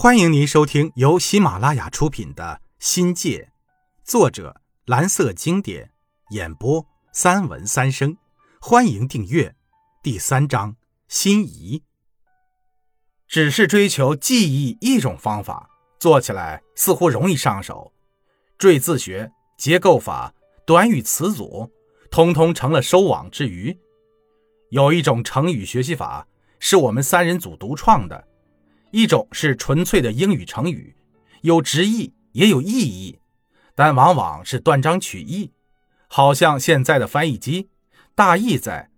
欢迎您收听由喜马拉雅出品的《新界》，作者蓝色经典，演播三文三生。欢迎订阅。第三章：心仪。只是追求记忆一种方法，做起来似乎容易上手。缀字学、结构法、短语词组，通通成了收网之鱼。有一种成语学习法，是我们三人组独创的。一种是纯粹的英语成语，有直译也有意译，但往往是断章取义，好像现在的翻译机。大意在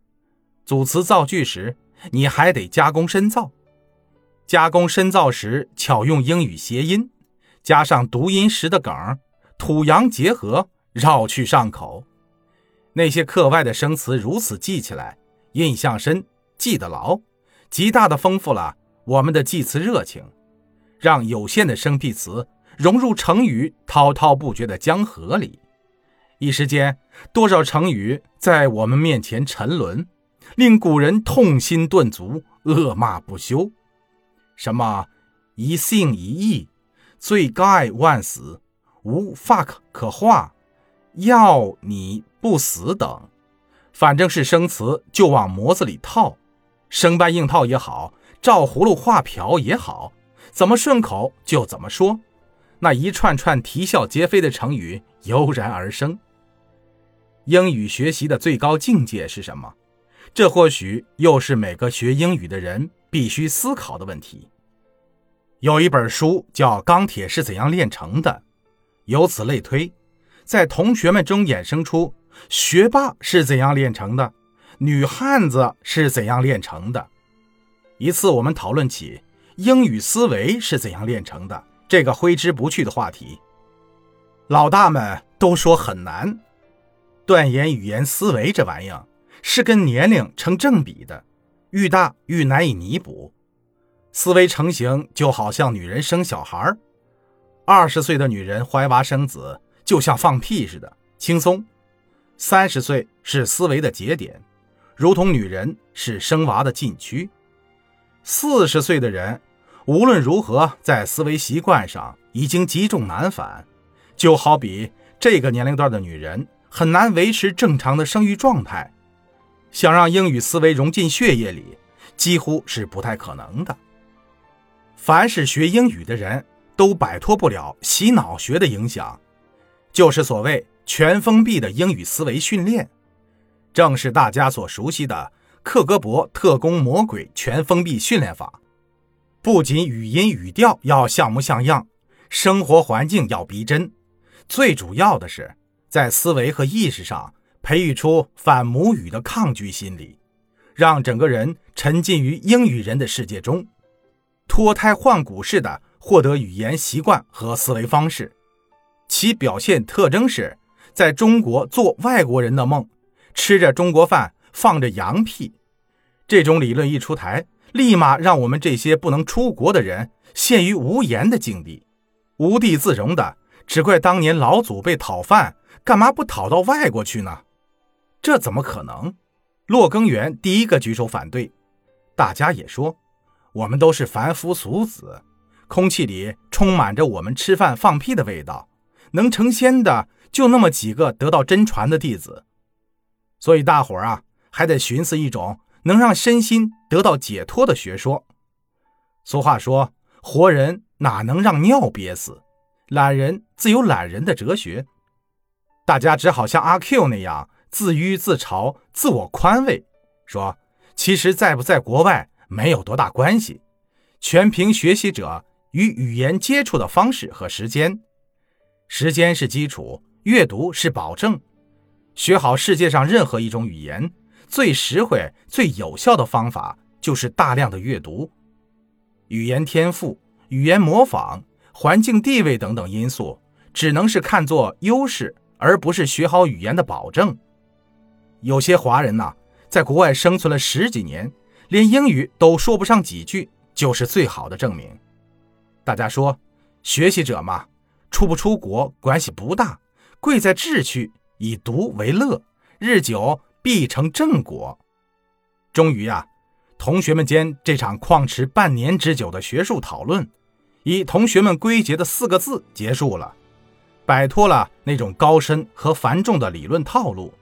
组词造句时，你还得加工深造。加工深造时，巧用英语谐音，加上读音时的梗，土洋结合，绕去上口。那些课外的生词如此记起来，印象深，记得牢，极大的丰富了。我们的祭词热情，让有限的生僻词融入成语滔滔不绝的江河里。一时间，多少成语在我们面前沉沦，令古人痛心顿足，恶骂不休。什么一信一义，罪该万死，无 fuck 可化，要你不死等，反正是生词就往模子里套，生搬硬套也好。照葫芦画瓢也好，怎么顺口就怎么说。那一串串啼笑皆非的成语油然而生。英语学习的最高境界是什么？这或许又是每个学英语的人必须思考的问题。有一本书叫《钢铁是怎样炼成的》，由此类推，在同学们中衍生出学霸是怎样炼成的，女汉子是怎样炼成的。一次，我们讨论起英语思维是怎样炼成的这个挥之不去的话题。老大们都说很难，断言语言思维这玩意儿是跟年龄成正比的，愈大愈难以弥补。思维成型就好像女人生小孩二十岁的女人怀娃生子就像放屁似的轻松，三十岁是思维的节点，如同女人是生娃的禁区。四十岁的人，无论如何，在思维习惯上已经积重难返，就好比这个年龄段的女人很难维持正常的生育状态，想让英语思维融进血液里，几乎是不太可能的。凡是学英语的人都摆脱不了洗脑学的影响，就是所谓全封闭的英语思维训练，正是大家所熟悉的。克格勃特工魔鬼全封闭训练法，不仅语音语调要像模像样，生活环境要逼真，最主要的是在思维和意识上培育出反母语的抗拒心理，让整个人沉浸于英语人的世界中，脱胎换骨似的获得语言习惯和思维方式。其表现特征是在中国做外国人的梦，吃着中国饭。放着羊屁，这种理论一出台，立马让我们这些不能出国的人陷于无言的境地，无地自容的，只怪当年老祖辈讨饭，干嘛不讨到外国去呢？这怎么可能？骆耕源第一个举手反对，大家也说，我们都是凡夫俗子，空气里充满着我们吃饭放屁的味道，能成仙的就那么几个得到真传的弟子，所以大伙儿啊。还得寻思一种能让身心得到解脱的学说。俗话说：“活人哪能让尿憋死？懒人自有懒人的哲学。”大家只好像阿 Q 那样自娱自嘲、自我宽慰，说：“其实在不在国外没有多大关系，全凭学习者与语言接触的方式和时间。时间是基础，阅读是保证。学好世界上任何一种语言。”最实惠、最有效的方法就是大量的阅读。语言天赋、语言模仿、环境地位等等因素，只能是看作优势，而不是学好语言的保证。有些华人呐，在国外生存了十几年，连英语都说不上几句，就是最好的证明。大家说，学习者嘛，出不出国关系不大，贵在志趣，以读为乐，日久。必成正果。终于啊，同学们间这场旷持半年之久的学术讨论，以同学们归结的四个字结束了，摆脱了那种高深和繁重的理论套路，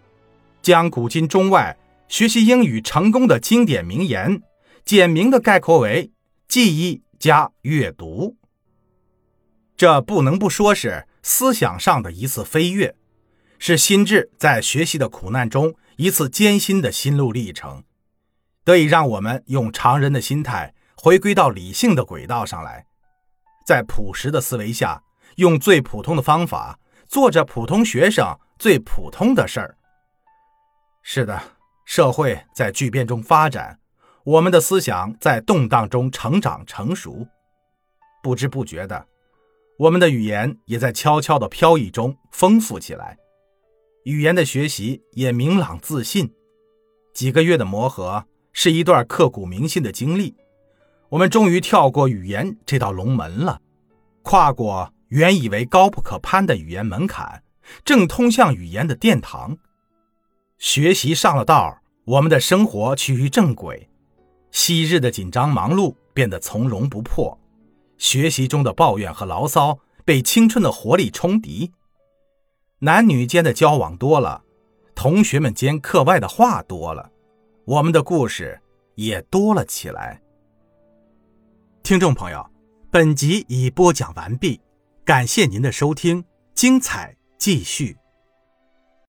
将古今中外学习英语成功的经典名言，简明的概括为记忆加阅读。这不能不说是思想上的一次飞跃，是心智在学习的苦难中一次艰辛的心路历程，得以让我们用常人的心态回归到理性的轨道上来，在朴实的思维下，用最普通的方法做着普通学生最普通的事儿。是的，社会在巨变中发展，我们的思想在动荡中成长成熟，不知不觉的。我们的语言也在悄悄的飘逸中丰富起来，语言的学习也明朗自信。几个月的磨合是一段刻骨铭心的经历，我们终于跳过语言这道龙门了，跨过原以为高不可攀的语言门槛，正通向语言的殿堂。学习上了道，我们的生活趋于正轨，昔日的紧张忙碌变得从容不迫。学习中的抱怨和牢骚被青春的活力冲抵，男女间的交往多了，同学们间课外的话多了，我们的故事也多了起来。听众朋友，本集已播讲完毕，感谢您的收听，精彩继续。